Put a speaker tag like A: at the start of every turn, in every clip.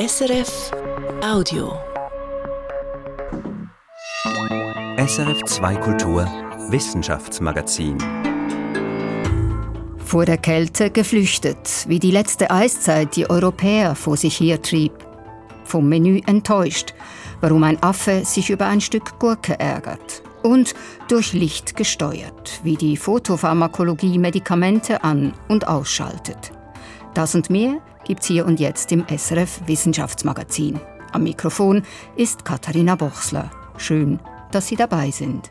A: SRF Audio.
B: SRF 2 Kultur Wissenschaftsmagazin.
C: Vor der Kälte geflüchtet, wie die letzte Eiszeit die Europäer vor sich hertrieb. Vom Menü enttäuscht, warum ein Affe sich über ein Stück Gurke ärgert. Und durch Licht gesteuert, wie die Photopharmakologie Medikamente an- und ausschaltet. Das und mehr gibt's hier und jetzt im SRF Wissenschaftsmagazin. Am Mikrofon ist Katharina Bochsler. Schön, dass Sie dabei sind.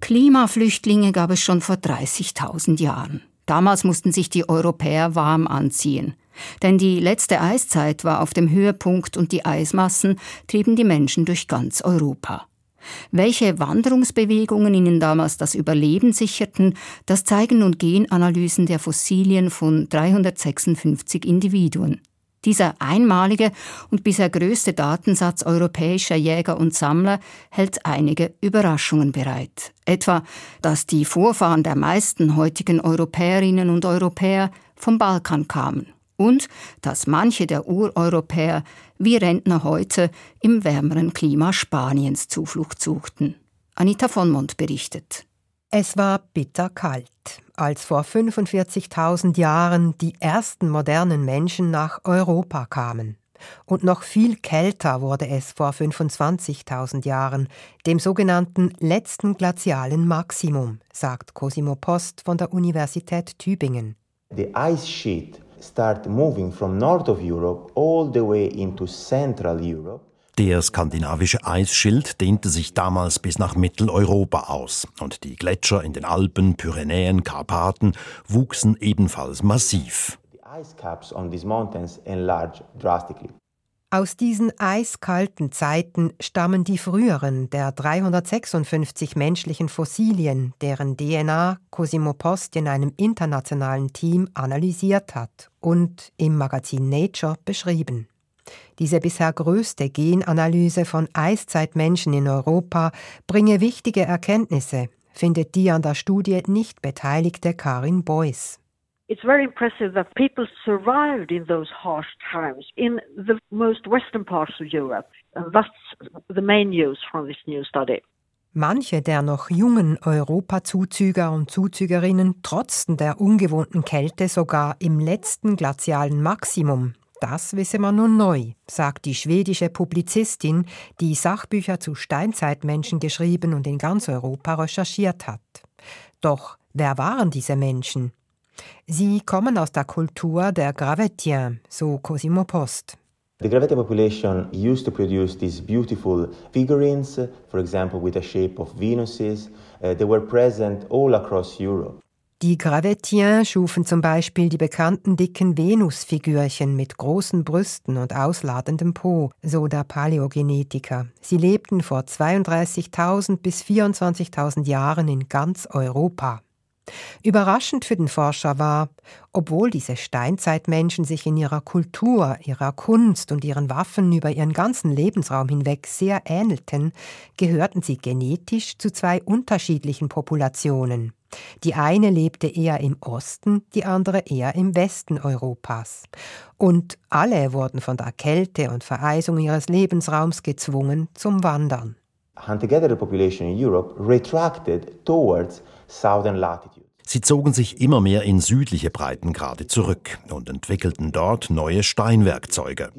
C: Klimaflüchtlinge gab es schon vor 30.000 Jahren. Damals mussten sich die Europäer warm anziehen. Denn die letzte Eiszeit war auf dem Höhepunkt und die Eismassen trieben die Menschen durch ganz Europa. Welche Wanderungsbewegungen ihnen damals das Überleben sicherten, das zeigen nun Genanalysen der Fossilien von 356 Individuen. Dieser einmalige und bisher größte Datensatz europäischer Jäger und Sammler hält einige Überraschungen bereit. Etwa, dass die Vorfahren der meisten heutigen Europäerinnen und Europäer vom Balkan kamen und dass manche der Ureuropäer wie Rentner heute im wärmeren Klima Spaniens Zuflucht suchten. Anita von Mond berichtet.
D: Es war bitterkalt, als vor 45.000 Jahren die ersten modernen Menschen nach Europa kamen. Und noch viel kälter wurde es vor 25.000 Jahren, dem sogenannten letzten glazialen Maximum, sagt Cosimo Post von der Universität Tübingen.
E: The ice sheet start moving from north of Europe all the way into central Europe.
F: Der skandinavische Eisschild dehnte sich damals bis nach Mitteleuropa aus und die Gletscher in den Alpen, Pyrenäen, Karpaten wuchsen ebenfalls massiv.
E: The ice caps on these mountains enlarged drastically.
D: Aus diesen eiskalten Zeiten stammen die früheren der 356 menschlichen Fossilien, deren DNA Cosimo Post in einem internationalen Team analysiert hat und im Magazin Nature beschrieben. Diese bisher größte Genanalyse von Eiszeitmenschen in Europa bringe wichtige Erkenntnisse, findet die an der Studie nicht beteiligte Karin Beuys.
G: It's very impressive that people survived in those harsh times in the most western parts of Europe. And that's the main news from this new study.
D: Manche der noch jungen Europazuzüger und Zuzügerinnen trotzten der ungewohnten Kälte sogar im letzten glazialen Maximum. Das wisse man nun neu, sagt die schwedische Publizistin, die Sachbücher zu Steinzeitmenschen geschrieben und in ganz Europa recherchiert hat. Doch wer waren diese Menschen? Sie kommen aus der Kultur der Gravettiens, so Cosimo Post.
E: The Gravity population used to produce these beautiful figurines, for example, with the shape of Venuses. Uh, they were present all across Europe.
D: Die Gravettiens schufen zum Beispiel die bekannten dicken Venusfigürchen mit großen Brüsten und ausladendem Po, so der Paläogenetiker. Sie lebten vor 32.000 bis 24.000 Jahren in ganz Europa. Überraschend für den Forscher war, obwohl diese Steinzeitmenschen sich in ihrer Kultur, ihrer Kunst und ihren Waffen über ihren ganzen Lebensraum hinweg sehr ähnelten, gehörten sie genetisch zu zwei unterschiedlichen Populationen. Die eine lebte eher im Osten, die andere eher im Westen Europas. Und alle wurden von der Kälte und Vereisung ihres Lebensraums gezwungen zum Wandern.
E: Hunter-gatherer population in Europe retracted towards southern latitude.
F: Sie zogen sich immer mehr in südliche Breitengrade zurück und entwickelten dort neue Steinwerkzeuge.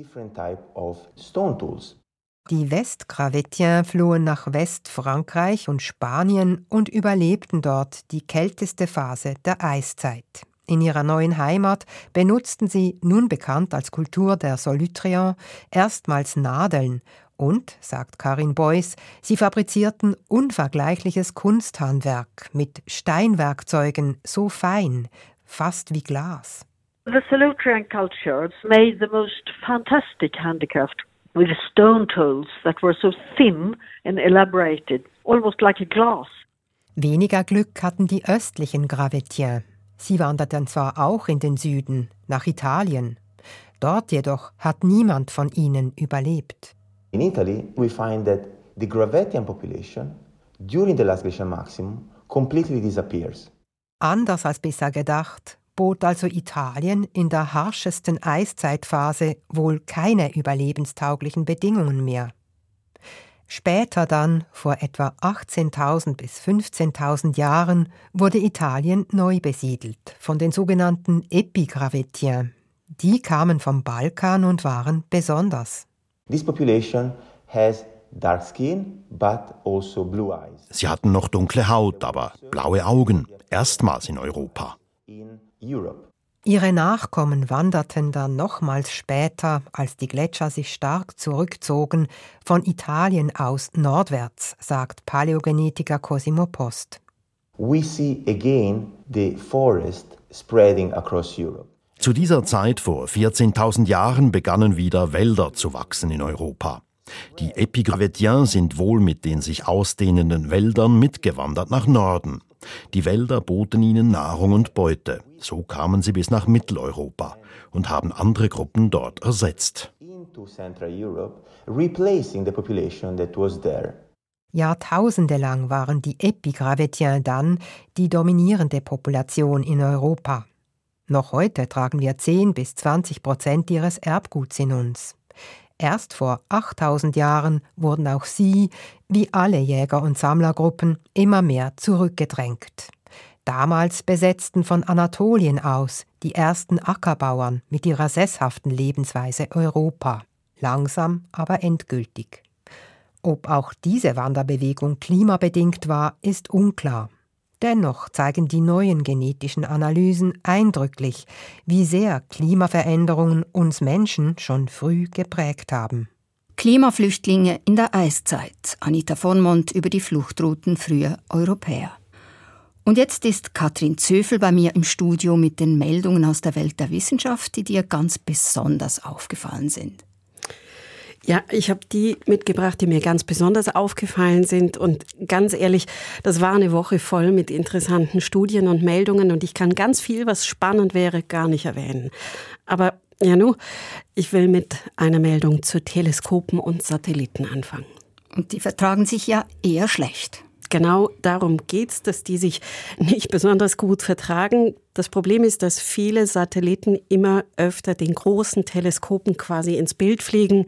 D: Die Westgravetiens flohen nach Westfrankreich und Spanien und überlebten dort die kälteste Phase der Eiszeit. In ihrer neuen Heimat benutzten sie, nun bekannt als Kultur der Solutrean, erstmals Nadeln und, sagt Karin Beuys, sie fabrizierten unvergleichliches Kunsthandwerk mit Steinwerkzeugen so fein, fast wie Glas.
G: The Solutrean cultures made the most fantastic handicraft with stone tools that were so thin and elaborated, almost like a glass.
D: Weniger Glück hatten die östlichen Gravetiens. Sie wanderten zwar auch in den Süden, nach Italien. Dort jedoch hat niemand von ihnen überlebt.
E: In Italy, we find that the Gravettian population during the last glacial maximum completely disappears.
D: Anders als bisher gedacht, bot also Italien in der harschesten Eiszeitphase wohl keine überlebenstauglichen Bedingungen mehr. Später dann, vor etwa 18.000 bis 15.000 Jahren, wurde Italien neu besiedelt von den sogenannten Epigravetiens. Die kamen vom Balkan und waren besonders.
E: This population has dark skin, but also blue eyes.
F: Sie hatten noch dunkle Haut, aber blaue Augen, erstmals in Europa.
E: In Europe.
D: Ihre Nachkommen wanderten dann nochmals später, als die Gletscher sich stark zurückzogen, von Italien aus nordwärts, sagt Paläogenetiker Cosimo Post.
E: We see again the forest spreading across Europe.
F: Zu dieser Zeit vor 14.000 Jahren begannen wieder Wälder zu wachsen in Europa. Die Epigravetiens sind wohl mit den sich ausdehnenden Wäldern mitgewandert nach Norden. Die Wälder boten ihnen Nahrung und Beute. So kamen sie bis nach Mitteleuropa und haben andere Gruppen dort ersetzt.
D: Jahrtausende lang waren die Epigravetiens dann die dominierende Population in Europa. Noch heute tragen wir 10 bis 20 Prozent ihres Erbguts in uns. Erst vor 8000 Jahren wurden auch sie, wie alle Jäger- und Sammlergruppen, immer mehr zurückgedrängt. Damals besetzten von Anatolien aus die ersten Ackerbauern mit ihrer sesshaften Lebensweise Europa, langsam aber endgültig. Ob auch diese Wanderbewegung klimabedingt war, ist unklar. Dennoch zeigen die neuen genetischen Analysen eindrücklich, wie sehr Klimaveränderungen uns Menschen schon früh geprägt haben.
C: Klimaflüchtlinge in der Eiszeit. Anita von Mont über die Fluchtrouten früher Europäer. Und jetzt ist Katrin Zöfel bei mir im Studio mit den Meldungen aus der Welt der Wissenschaft, die dir ganz besonders aufgefallen sind.
H: Ja, ich habe die mitgebracht, die mir ganz besonders aufgefallen sind. Und ganz ehrlich, das war eine Woche voll mit interessanten Studien und Meldungen und ich kann ganz viel, was spannend wäre, gar nicht erwähnen. Aber ja, nu, ich will mit einer Meldung zu Teleskopen und Satelliten anfangen.
C: Und die vertragen sich ja eher schlecht.
H: Genau darum geht's, dass die sich nicht besonders gut vertragen. Das Problem ist, dass viele Satelliten immer öfter den großen Teleskopen quasi ins Bild fliegen.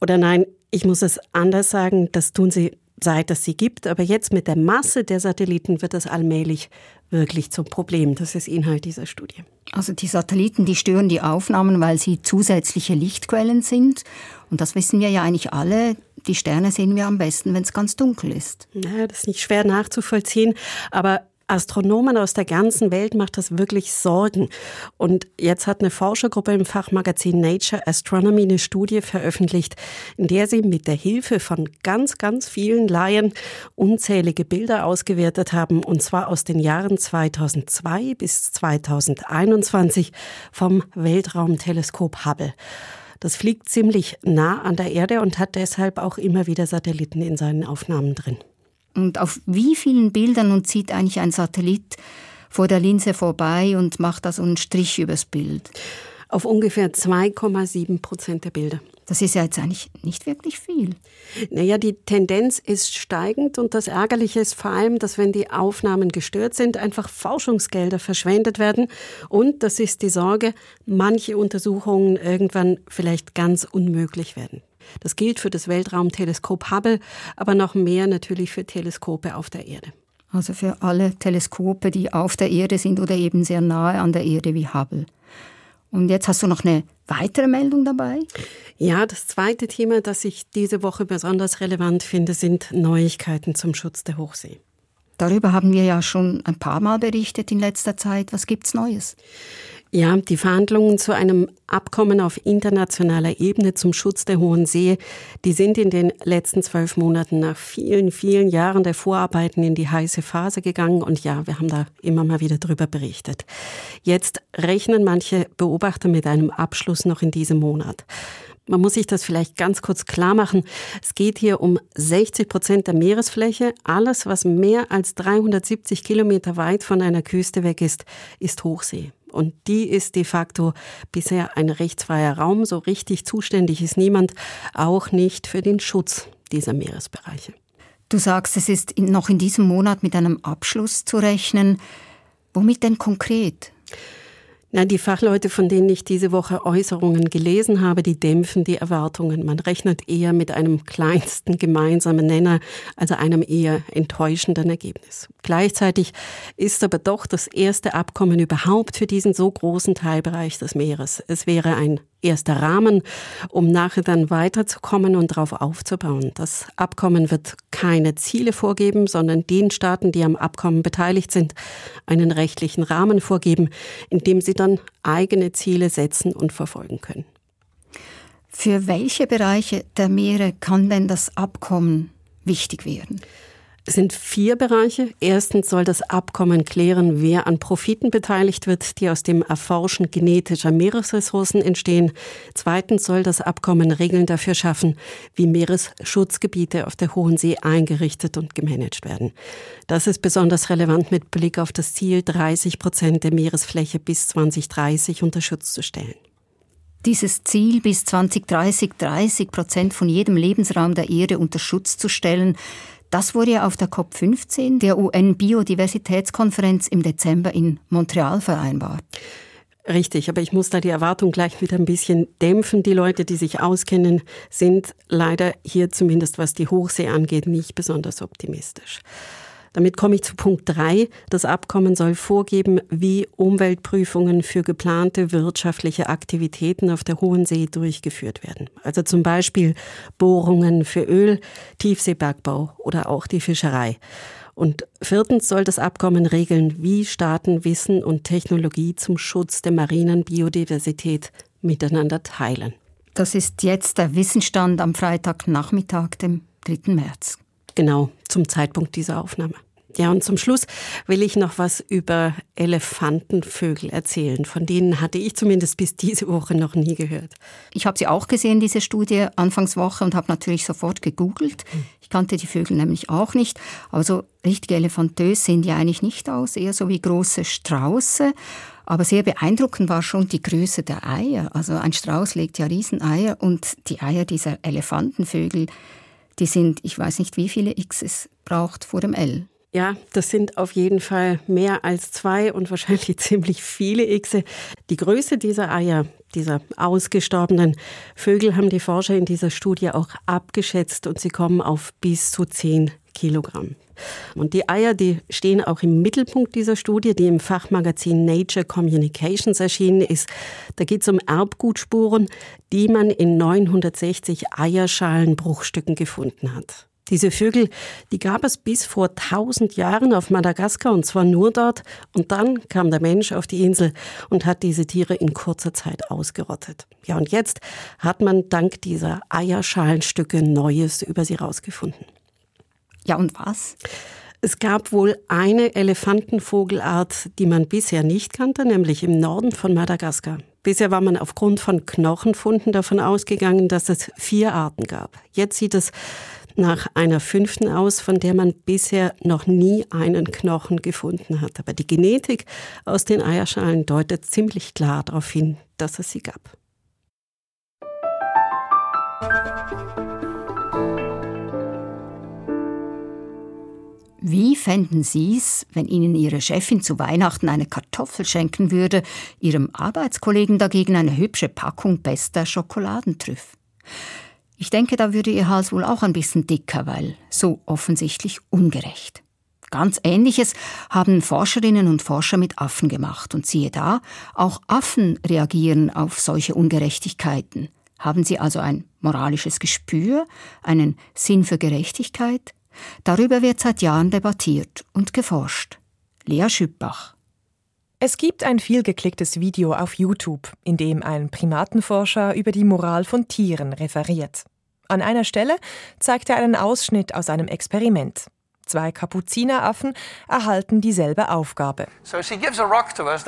H: Oder nein, ich muss es anders sagen, das tun sie seit es sie gibt. Aber jetzt mit der Masse der Satelliten wird das allmählich wirklich zum Problem. Das ist Inhalt dieser Studie.
C: Also die Satelliten, die stören die Aufnahmen, weil sie zusätzliche Lichtquellen sind. Und das wissen wir ja eigentlich alle. Die Sterne sehen wir am besten, wenn es ganz dunkel ist.
H: Ja, das ist nicht schwer nachzuvollziehen. Aber Astronomen aus der ganzen Welt macht das wirklich Sorgen. Und jetzt hat eine Forschergruppe im Fachmagazin Nature Astronomy eine Studie veröffentlicht, in der sie mit der Hilfe von ganz, ganz vielen Laien unzählige Bilder ausgewertet haben, und zwar aus den Jahren 2002 bis 2021 vom Weltraumteleskop Hubble. Das fliegt ziemlich nah an der Erde und hat deshalb auch immer wieder Satelliten in seinen Aufnahmen drin.
C: Und auf wie vielen Bildern und zieht eigentlich ein Satellit vor der Linse vorbei und macht da so einen Strich übers Bild?
H: Auf ungefähr 2,7 Prozent der Bilder.
C: Das ist ja jetzt eigentlich nicht wirklich viel.
H: Naja, die Tendenz ist steigend und das Ärgerliche ist vor allem, dass wenn die Aufnahmen gestört sind, einfach Forschungsgelder verschwendet werden und, das ist die Sorge, manche Untersuchungen irgendwann vielleicht ganz unmöglich werden. Das gilt für das Weltraumteleskop Hubble, aber noch mehr natürlich für Teleskope auf der Erde.
C: Also für alle Teleskope, die auf der Erde sind oder eben sehr nahe an der Erde wie Hubble. Und jetzt hast du noch eine weitere Meldung dabei?
H: Ja, das zweite Thema, das ich diese Woche besonders relevant finde, sind Neuigkeiten zum Schutz der Hochsee.
C: Darüber haben wir ja schon ein paar Mal berichtet in letzter Zeit. Was gibt's Neues?
H: Ja, die Verhandlungen zu einem Abkommen auf internationaler Ebene zum Schutz der Hohen See, die sind in den letzten zwölf Monaten nach vielen, vielen Jahren der Vorarbeiten in die heiße Phase gegangen. Und ja, wir haben da immer mal wieder drüber berichtet. Jetzt rechnen manche Beobachter mit einem Abschluss noch in diesem Monat. Man muss sich das vielleicht ganz kurz klar machen. Es geht hier um 60 Prozent der Meeresfläche. Alles, was mehr als 370 Kilometer weit von einer Küste weg ist, ist Hochsee. Und die ist de facto bisher ein rechtsfreier Raum. So richtig zuständig ist niemand, auch nicht für den Schutz dieser Meeresbereiche.
C: Du sagst, es ist noch in diesem Monat mit einem Abschluss zu rechnen. Womit denn konkret?
H: Na, die Fachleute, von denen ich diese Woche Äußerungen gelesen habe, die dämpfen die Erwartungen. Man rechnet eher mit einem kleinsten gemeinsamen Nenner, also einem eher enttäuschenden Ergebnis. Gleichzeitig ist aber doch das erste Abkommen überhaupt für diesen so großen Teilbereich des Meeres. Es wäre ein erster Rahmen, um nachher dann weiterzukommen und darauf aufzubauen. Das Abkommen wird keine Ziele vorgeben, sondern den Staaten, die am Abkommen beteiligt sind, einen rechtlichen Rahmen vorgeben, in dem sie dann eigene Ziele setzen und verfolgen können.
C: Für welche Bereiche der Meere kann denn das Abkommen wichtig werden?
H: Sind vier Bereiche. Erstens soll das Abkommen klären, wer an Profiten beteiligt wird, die aus dem Erforschen genetischer Meeresressourcen entstehen. Zweitens soll das Abkommen Regeln dafür schaffen, wie Meeresschutzgebiete auf der Hohen See eingerichtet und gemanagt werden. Das ist besonders relevant mit Blick auf das Ziel, 30 Prozent der Meeresfläche bis 2030 unter Schutz zu stellen.
C: Dieses Ziel, bis 2030 30 Prozent von jedem Lebensraum der Erde unter Schutz zu stellen, das wurde ja auf der COP15, der UN-Biodiversitätskonferenz im Dezember in Montreal vereinbart.
H: Richtig, aber ich muss da die Erwartung gleich wieder ein bisschen dämpfen. Die Leute, die sich auskennen, sind leider hier zumindest was die Hochsee angeht, nicht besonders optimistisch. Damit komme ich zu Punkt 3. Das Abkommen soll vorgeben, wie Umweltprüfungen für geplante wirtschaftliche Aktivitäten auf der Hohen See durchgeführt werden. Also zum Beispiel Bohrungen für Öl, Tiefseebergbau oder auch die Fischerei. Und viertens soll das Abkommen regeln, wie Staaten Wissen und Technologie zum Schutz der marinen Biodiversität miteinander teilen.
C: Das ist jetzt der Wissensstand am Freitagnachmittag, dem 3. März.
H: Genau, zum Zeitpunkt dieser Aufnahme. Ja, und zum Schluss will ich noch was über Elefantenvögel erzählen. Von denen hatte ich zumindest bis diese Woche noch nie gehört.
C: Ich habe sie auch gesehen, diese Studie, Anfangswoche und habe natürlich sofort gegoogelt. Ich kannte die Vögel nämlich auch nicht. Also richtige Elefantös sehen die eigentlich nicht aus, eher so wie große Strauße. Aber sehr beeindruckend war schon die Größe der Eier. Also ein Strauß legt ja Rieseneier und die Eier dieser Elefantenvögel, die sind, ich weiß nicht, wie viele X es braucht vor dem L.
H: Ja, das sind auf jeden Fall mehr als zwei und wahrscheinlich ziemlich viele Xe. Die Größe dieser Eier, dieser ausgestorbenen Vögel, haben die Forscher in dieser Studie auch abgeschätzt und sie kommen auf bis zu zehn Kilogramm. Und die Eier, die stehen auch im Mittelpunkt dieser Studie, die im Fachmagazin Nature Communications erschienen ist. Da geht es um Erbgutspuren, die man in 960 Eierschalenbruchstücken gefunden hat. Diese Vögel, die gab es bis vor 1000 Jahren auf Madagaskar und zwar nur dort. Und dann kam der Mensch auf die Insel und hat diese Tiere in kurzer Zeit ausgerottet. Ja, und jetzt hat man dank dieser Eierschalenstücke Neues über sie rausgefunden.
C: Ja, und was?
H: Es gab wohl eine Elefantenvogelart, die man bisher nicht kannte, nämlich im Norden von Madagaskar. Bisher war man aufgrund von Knochenfunden davon ausgegangen, dass es vier Arten gab. Jetzt sieht es nach einer fünften aus, von der man bisher noch nie einen Knochen gefunden hat. Aber die Genetik aus den Eierschalen deutet ziemlich klar darauf hin, dass es sie gab.
C: Wie fänden Sie es, wenn Ihnen Ihre Chefin zu Weihnachten eine Kartoffel schenken würde, Ihrem Arbeitskollegen dagegen eine hübsche Packung bester Schokoladentrüff? Ich denke, da würde Ihr Hals wohl auch ein bisschen dicker, weil so offensichtlich ungerecht. Ganz Ähnliches haben Forscherinnen und Forscher mit Affen gemacht. Und siehe da, auch Affen reagieren auf solche Ungerechtigkeiten. Haben sie also ein moralisches Gespür, einen Sinn für Gerechtigkeit? Darüber wird seit Jahren debattiert und geforscht. Lea Schüppbach.
I: Es gibt ein vielgeklicktes Video auf YouTube, in dem ein Primatenforscher über die Moral von Tieren referiert. An einer Stelle zeigt er einen Ausschnitt aus einem Experiment. Zwei Kapuzineraffen erhalten dieselbe Aufgabe. So us,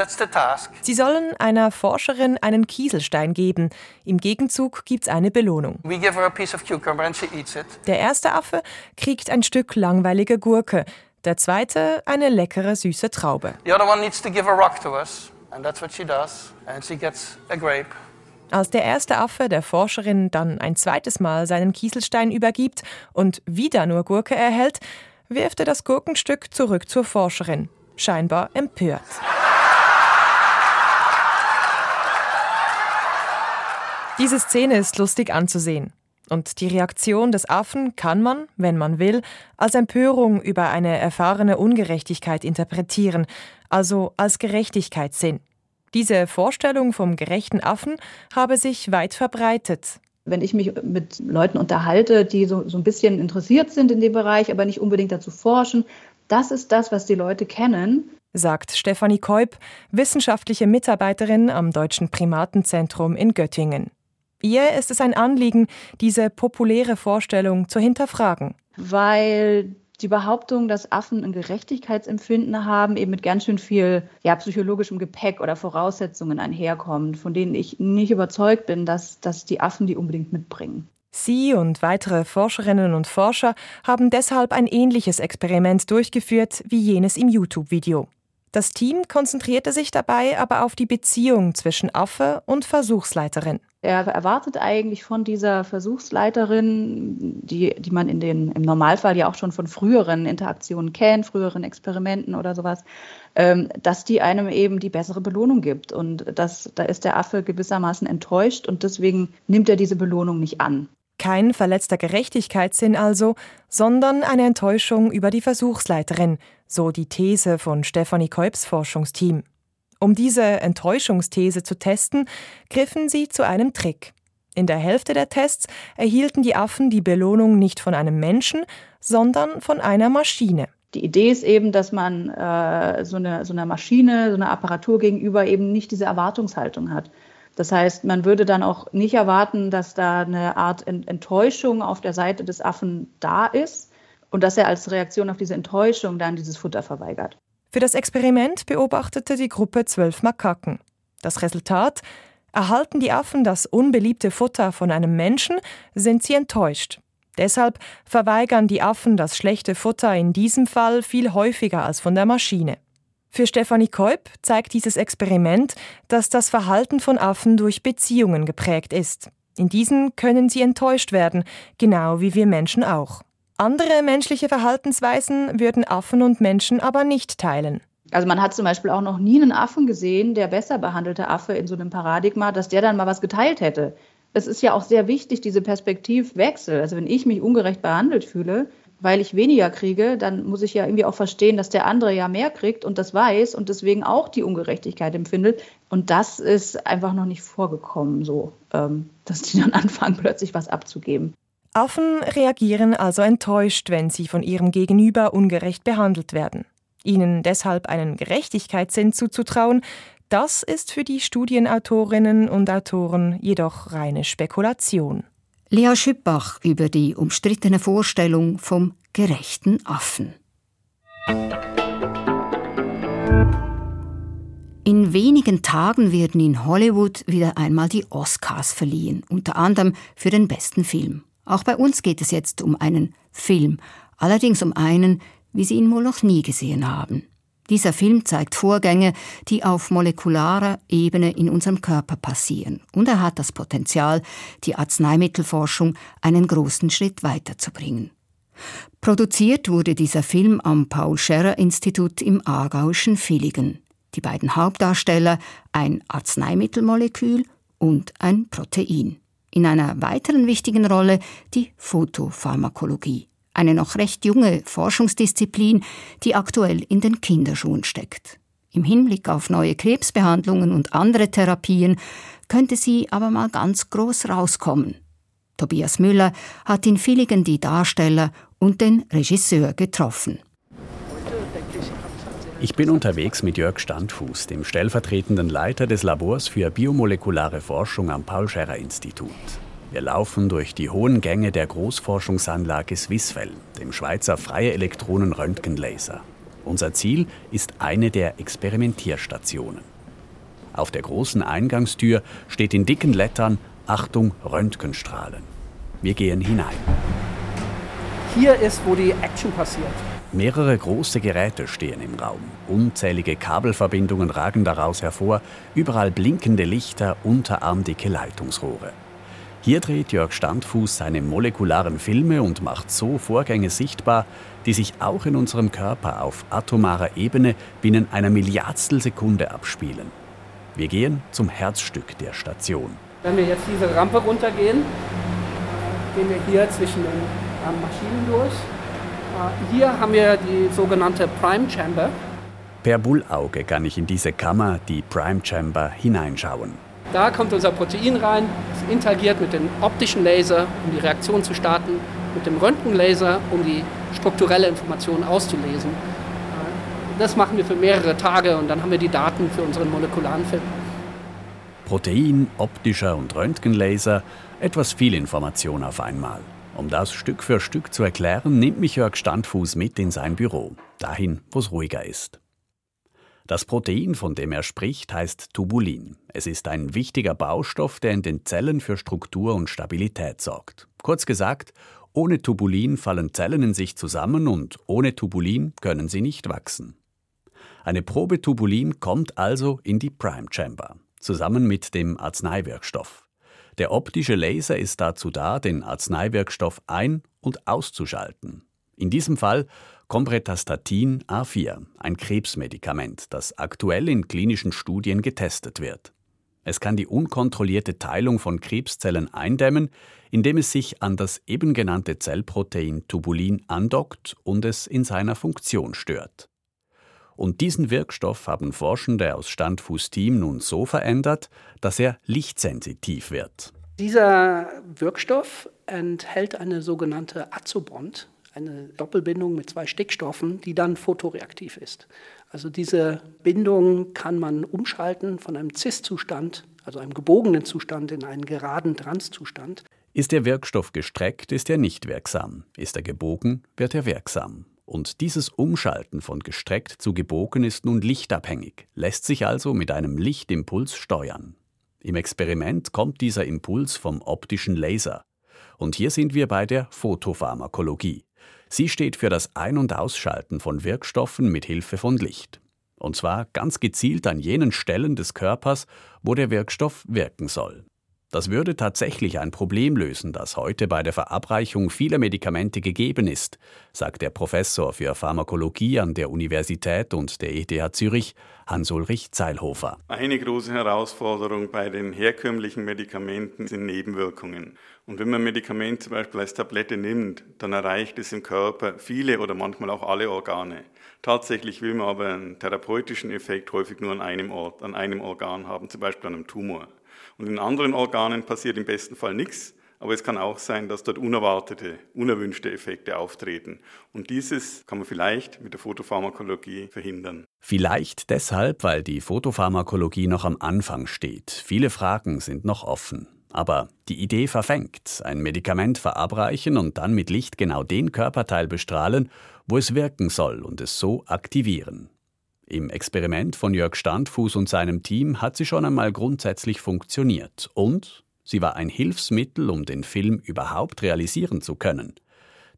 I: Sie sollen einer Forscherin einen Kieselstein geben. Im Gegenzug gibt es eine Belohnung. Der erste Affe kriegt ein Stück langweilige Gurke der zweite eine leckere süße Traube.
J: The other one needs to give a rock to us, and that's what she does, and she gets a grape.
I: Als der erste Affe der Forscherin dann ein zweites Mal seinen Kieselstein übergibt und wieder nur Gurke erhält, wirft er das Gurkenstück zurück zur Forscherin, scheinbar empört. Diese Szene ist lustig anzusehen. Und die Reaktion des Affen kann man, wenn man will, als Empörung über eine erfahrene Ungerechtigkeit interpretieren, also als Gerechtigkeitssinn. Diese Vorstellung vom gerechten Affen habe sich weit verbreitet.
K: Wenn ich mich mit Leuten unterhalte, die so, so ein bisschen interessiert sind in dem Bereich, aber nicht unbedingt dazu forschen, das ist das, was die Leute kennen.
I: Sagt Stefanie Keup, wissenschaftliche Mitarbeiterin am Deutschen Primatenzentrum in Göttingen. Ihr ist es ein Anliegen, diese populäre Vorstellung zu hinterfragen.
K: Weil die Behauptung, dass Affen ein Gerechtigkeitsempfinden haben, eben mit ganz schön viel ja, psychologischem Gepäck oder Voraussetzungen einherkommt, von denen ich nicht überzeugt bin, dass, dass die Affen die unbedingt mitbringen.
I: Sie und weitere Forscherinnen und Forscher haben deshalb ein ähnliches Experiment durchgeführt wie jenes im YouTube-Video. Das Team konzentrierte sich dabei aber auf die Beziehung zwischen Affe und Versuchsleiterin.
K: Er erwartet eigentlich von dieser Versuchsleiterin, die, die man in den, im Normalfall ja auch schon von früheren Interaktionen kennt, früheren Experimenten oder sowas, ähm, dass die einem eben die bessere Belohnung gibt. Und das, da ist der Affe gewissermaßen enttäuscht und deswegen nimmt er diese Belohnung nicht an.
I: Kein verletzter Gerechtigkeitssinn also, sondern eine Enttäuschung über die Versuchsleiterin, so die These von Stefanie Keups Forschungsteam. Um diese Enttäuschungsthese zu testen, griffen sie zu einem Trick. In der Hälfte der Tests erhielten die Affen die Belohnung nicht von einem Menschen, sondern von einer Maschine.
K: Die Idee ist eben, dass man äh, so, eine, so einer Maschine, so einer Apparatur gegenüber eben nicht diese Erwartungshaltung hat. Das heißt, man würde dann auch nicht erwarten, dass da eine Art Enttäuschung auf der Seite des Affen da ist und dass er als Reaktion auf diese Enttäuschung dann dieses Futter verweigert.
I: Für das Experiment beobachtete die Gruppe zwölf Makaken. Das Resultat? Erhalten die Affen das unbeliebte Futter von einem Menschen, sind sie enttäuscht. Deshalb verweigern die Affen das schlechte Futter in diesem Fall viel häufiger als von der Maschine. Für Stefanie Keup zeigt dieses Experiment, dass das Verhalten von Affen durch Beziehungen geprägt ist. In diesen können sie enttäuscht werden, genau wie wir Menschen auch. Andere menschliche Verhaltensweisen würden Affen und Menschen aber nicht teilen.
K: Also man hat zum Beispiel auch noch nie einen Affen gesehen, der besser behandelte Affe in so einem Paradigma, dass der dann mal was geteilt hätte. Es ist ja auch sehr wichtig, diese Perspektivwechsel. Also wenn ich mich ungerecht behandelt fühle, weil ich weniger kriege, dann muss ich ja irgendwie auch verstehen, dass der andere ja mehr kriegt und das weiß und deswegen auch die Ungerechtigkeit empfindet. Und das ist einfach noch nicht vorgekommen, so, ähm, dass die dann anfangen, plötzlich was abzugeben.
I: Affen reagieren also enttäuscht, wenn sie von ihrem Gegenüber ungerecht behandelt werden. Ihnen deshalb einen Gerechtigkeitssinn zuzutrauen, das ist für die Studienautorinnen und Autoren jedoch reine Spekulation.
C: Lea Schüppach über die umstrittene Vorstellung vom gerechten Affen. In wenigen Tagen werden in Hollywood wieder einmal die Oscars verliehen, unter anderem für den besten Film. Auch bei uns geht es jetzt um einen Film, allerdings um einen, wie Sie ihn wohl noch nie gesehen haben. Dieser Film zeigt Vorgänge, die auf molekularer Ebene in unserem Körper passieren. Und er hat das Potenzial, die Arzneimittelforschung einen großen Schritt weiterzubringen. Produziert wurde dieser Film am Paul-Scherrer-Institut im aargauischen Villingen. Die beiden Hauptdarsteller ein Arzneimittelmolekül und ein Protein. In einer weiteren wichtigen Rolle die Photopharmakologie eine noch recht junge Forschungsdisziplin, die aktuell in den Kinderschuhen steckt. Im Hinblick auf neue Krebsbehandlungen und andere Therapien könnte sie aber mal ganz groß rauskommen. Tobias Müller hat in Villigen die Darsteller und den Regisseur getroffen.
L: Ich bin unterwegs mit Jörg Standfuß, dem stellvertretenden Leiter des Labors für biomolekulare Forschung am Paul-Scherrer-Institut. Wir laufen durch die hohen Gänge der Großforschungsanlage Swissfell, dem Schweizer freie Elektronenröntgenlaser. Unser Ziel ist eine der Experimentierstationen. Auf der großen Eingangstür steht in dicken Lettern Achtung Röntgenstrahlen. Wir gehen hinein.
M: Hier ist, wo die Action passiert.
L: Mehrere große Geräte stehen im Raum. Unzählige Kabelverbindungen ragen daraus hervor, überall blinkende Lichter, unterarmdicke Leitungsrohre. Hier dreht Jörg Standfuß seine molekularen Filme und macht so Vorgänge sichtbar, die sich auch in unserem Körper auf atomarer Ebene binnen einer Milliardstel Sekunde abspielen. Wir gehen zum Herzstück der Station,
M: Wenn wir jetzt diese Rampe runtergehen, gehen wir hier zwischen den ähm, Maschinen durch. Äh, hier haben wir die sogenannte Prime Chamber.
L: Per Bullauge kann ich in diese Kammer, die Prime Chamber, hineinschauen.
M: Da kommt unser Protein rein, es interagiert mit dem optischen Laser, um die Reaktion zu starten, mit dem Röntgenlaser, um die strukturelle Information auszulesen. Das machen wir für mehrere Tage und dann haben wir die Daten für unseren molekularen Film.
L: Protein, optischer und Röntgenlaser, etwas viel Information auf einmal. Um das Stück für Stück zu erklären, nimmt mich Jörg Standfuß mit in sein Büro, dahin, wo es ruhiger ist. Das Protein, von dem er spricht, heißt Tubulin. Es ist ein wichtiger Baustoff, der in den Zellen für Struktur und Stabilität sorgt. Kurz gesagt, ohne Tubulin fallen Zellen in sich zusammen und ohne Tubulin können sie nicht wachsen. Eine Probe Tubulin kommt also in die Prime Chamber, zusammen mit dem Arzneiwirkstoff. Der optische Laser ist dazu da, den Arzneiwirkstoff ein- und auszuschalten. In diesem Fall Compretastatin A4, ein Krebsmedikament, das aktuell in klinischen Studien getestet wird. Es kann die unkontrollierte Teilung von Krebszellen eindämmen, indem es sich an das eben genannte Zellprotein Tubulin andockt und es in seiner Funktion stört. Und diesen Wirkstoff haben Forschende aus Standfuß-Team nun so verändert, dass er lichtsensitiv wird.
M: Dieser Wirkstoff enthält eine sogenannte Azobond, eine Doppelbindung mit zwei Stickstoffen, die dann photoreaktiv ist. Also diese Bindung kann man umschalten von einem Cis-Zustand, also einem gebogenen Zustand, in einen geraden Trans-Zustand.
L: Ist der Wirkstoff gestreckt, ist er nicht wirksam. Ist er gebogen, wird er wirksam. Und dieses Umschalten von gestreckt zu gebogen ist nun lichtabhängig, lässt sich also mit einem Lichtimpuls steuern. Im Experiment kommt dieser Impuls vom optischen Laser. Und hier sind wir bei der Photopharmakologie. Sie steht für das Ein- und Ausschalten von Wirkstoffen mit Hilfe von Licht. Und zwar ganz gezielt an jenen Stellen des Körpers, wo der Wirkstoff wirken soll. Das würde tatsächlich ein Problem lösen, das heute bei der Verabreichung vieler Medikamente gegeben ist, sagt der Professor für Pharmakologie an der Universität und der ETH Zürich, Hans-Ulrich Zeilhofer.
N: Eine große Herausforderung bei den herkömmlichen Medikamenten sind Nebenwirkungen. Und wenn man Medikament zum Beispiel als Tablette nimmt, dann erreicht es im Körper viele oder manchmal auch alle Organe. Tatsächlich will man aber einen therapeutischen Effekt häufig nur an einem Ort, an einem Organ haben, zum Beispiel an einem Tumor. Und in anderen Organen passiert im besten Fall nichts, aber es kann auch sein, dass dort unerwartete, unerwünschte Effekte auftreten. Und dieses kann man vielleicht mit der Photopharmakologie verhindern.
L: Vielleicht deshalb, weil die Photopharmakologie noch am Anfang steht. Viele Fragen sind noch offen. Aber die Idee verfängt, ein Medikament verabreichen und dann mit Licht genau den Körperteil bestrahlen, wo es wirken soll und es so aktivieren. Im Experiment von Jörg Standfuß und seinem Team hat sie schon einmal grundsätzlich funktioniert und sie war ein Hilfsmittel, um den Film überhaupt realisieren zu können.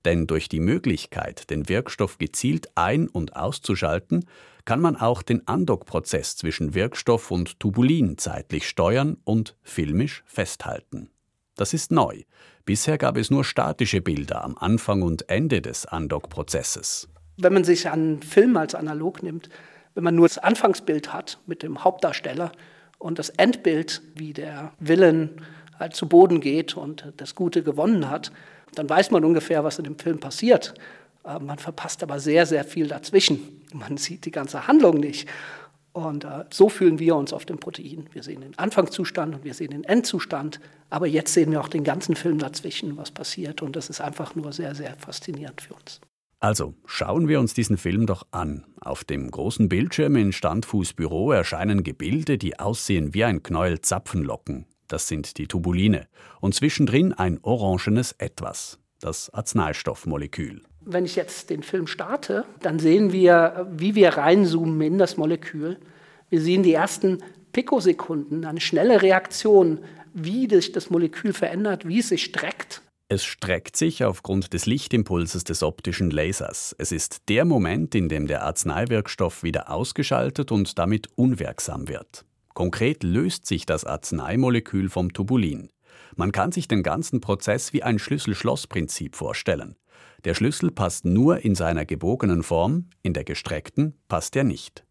L: Denn durch die Möglichkeit, den Wirkstoff gezielt ein- und auszuschalten, kann man auch den Andockprozess zwischen Wirkstoff und Tubulin zeitlich steuern und filmisch festhalten. Das ist neu. Bisher gab es nur statische Bilder am Anfang und Ende des Andockprozesses.
M: Wenn man sich einen Film als analog nimmt, wenn man nur das Anfangsbild hat mit dem Hauptdarsteller und das Endbild, wie der Willen halt zu Boden geht und das Gute gewonnen hat, dann weiß man ungefähr, was in dem Film passiert. Äh, man verpasst aber sehr, sehr viel dazwischen. Man sieht die ganze Handlung nicht. Und äh, so fühlen wir uns auf dem Protein. Wir sehen den Anfangszustand und wir sehen den Endzustand. Aber jetzt sehen wir auch den ganzen Film dazwischen, was passiert. Und das ist einfach nur sehr, sehr faszinierend für uns.
L: Also schauen wir uns diesen Film doch an. Auf dem großen Bildschirm in Standfuß Büro erscheinen Gebilde, die aussehen wie ein Knäuel Zapfenlocken. Das sind die Tubuline. Und zwischendrin ein orangenes Etwas, das Arzneistoffmolekül.
M: Wenn ich jetzt den Film starte, dann sehen wir, wie wir reinzoomen in das Molekül. Wir sehen die ersten Pikosekunden, eine schnelle Reaktion, wie sich das Molekül verändert, wie es sich streckt.
L: Es streckt sich aufgrund des Lichtimpulses des optischen Lasers. Es ist der Moment, in dem der Arzneiwirkstoff wieder ausgeschaltet und damit unwirksam wird. Konkret löst sich das Arzneimolekül vom Tubulin. Man kann sich den ganzen Prozess wie ein Schlüssel-Schloss-Prinzip vorstellen. Der Schlüssel passt nur in seiner gebogenen Form, in der gestreckten passt er nicht.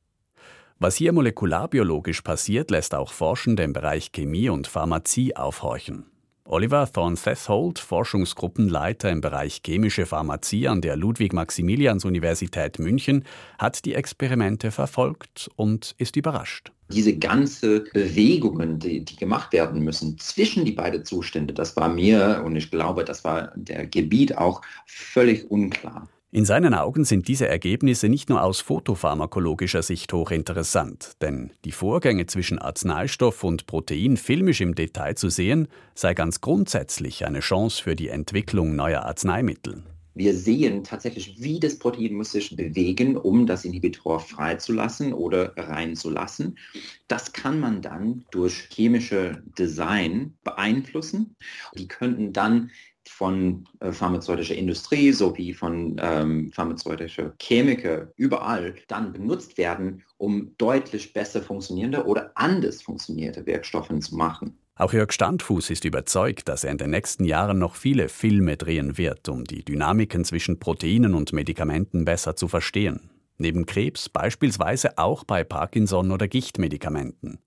L: Was hier molekularbiologisch passiert, lässt auch Forschende im Bereich Chemie und Pharmazie aufhorchen. Oliver Thorne-Theshold, Forschungsgruppenleiter im Bereich chemische Pharmazie an der Ludwig-Maximilians-Universität München, hat die Experimente verfolgt und ist überrascht.
O: Diese ganze Bewegungen, die, die gemacht werden müssen zwischen die beiden Zustände, das war mir und ich glaube, das war der Gebiet auch völlig unklar.
L: In seinen Augen sind diese Ergebnisse nicht nur aus photopharmakologischer Sicht hochinteressant, denn die Vorgänge zwischen Arzneistoff und Protein filmisch im Detail zu sehen, sei ganz grundsätzlich eine Chance für die Entwicklung neuer Arzneimittel.
O: Wir sehen tatsächlich, wie das Protein muss sich bewegen, um das Inhibitor freizulassen oder reinzulassen. Das kann man dann durch chemische Design beeinflussen. Die könnten dann von äh, pharmazeutischer Industrie sowie von ähm, pharmazeutischer Chemiker überall dann benutzt werden, um deutlich besser funktionierende oder anders funktionierte Wirkstoffe zu machen.
L: Auch Jörg Standfuß ist überzeugt, dass er in den nächsten Jahren noch viele Filme drehen wird, um die Dynamiken zwischen Proteinen und Medikamenten besser zu verstehen. Neben Krebs beispielsweise auch bei Parkinson oder Gichtmedikamenten.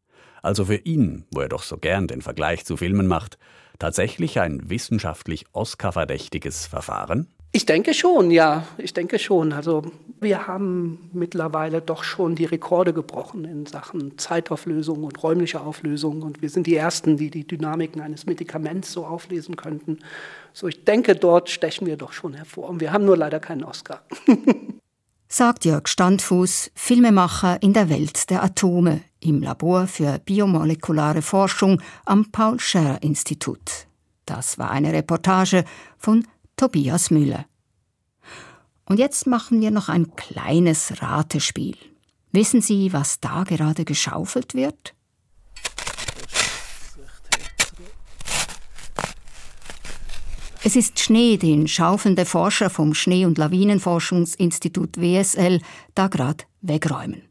L: Also für ihn, wo er doch so gern den Vergleich zu Filmen macht, tatsächlich ein wissenschaftlich Oscar-verdächtiges Verfahren?
M: Ich denke schon, ja, ich denke schon. Also wir haben mittlerweile doch schon die Rekorde gebrochen in Sachen Zeitauflösung und räumliche Auflösung. Und wir sind die Ersten, die die Dynamiken eines Medikaments so auflesen könnten. So, ich denke, dort stechen wir doch schon hervor. Und wir haben nur leider keinen Oscar.
C: Sagt Jörg Standfuß, Filmemacher in der Welt der Atome im Labor für biomolekulare Forschung am Paul-Scherrer-Institut. Das war eine Reportage von Tobias Müller. Und jetzt machen wir noch ein kleines Ratespiel. Wissen Sie, was da gerade geschaufelt wird? Es ist Schnee, den schaufelnde Forscher vom Schnee- und Lawinenforschungsinstitut WSL da grad wegräumen.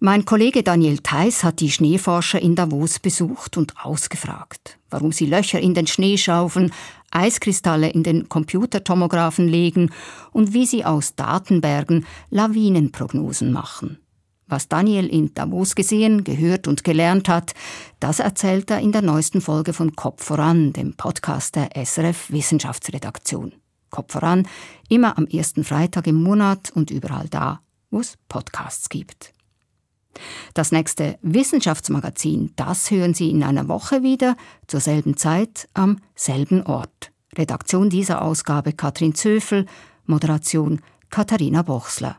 C: Mein Kollege Daniel Theiss hat die Schneeforscher in Davos besucht und ausgefragt, warum sie Löcher in den Schnee schaufeln, Eiskristalle in den Computertomographen legen und wie sie aus Datenbergen Lawinenprognosen machen. Was Daniel in Davos gesehen, gehört und gelernt hat, das erzählt er in der neuesten Folge von Kopf voran, dem Podcast der SRF Wissenschaftsredaktion. Kopf voran, immer am ersten Freitag im Monat und überall da, wo es Podcasts gibt. Das nächste Wissenschaftsmagazin, das hören Sie in einer Woche wieder, zur selben Zeit, am selben Ort. Redaktion dieser Ausgabe Katrin Zöfel, Moderation Katharina Bochsler.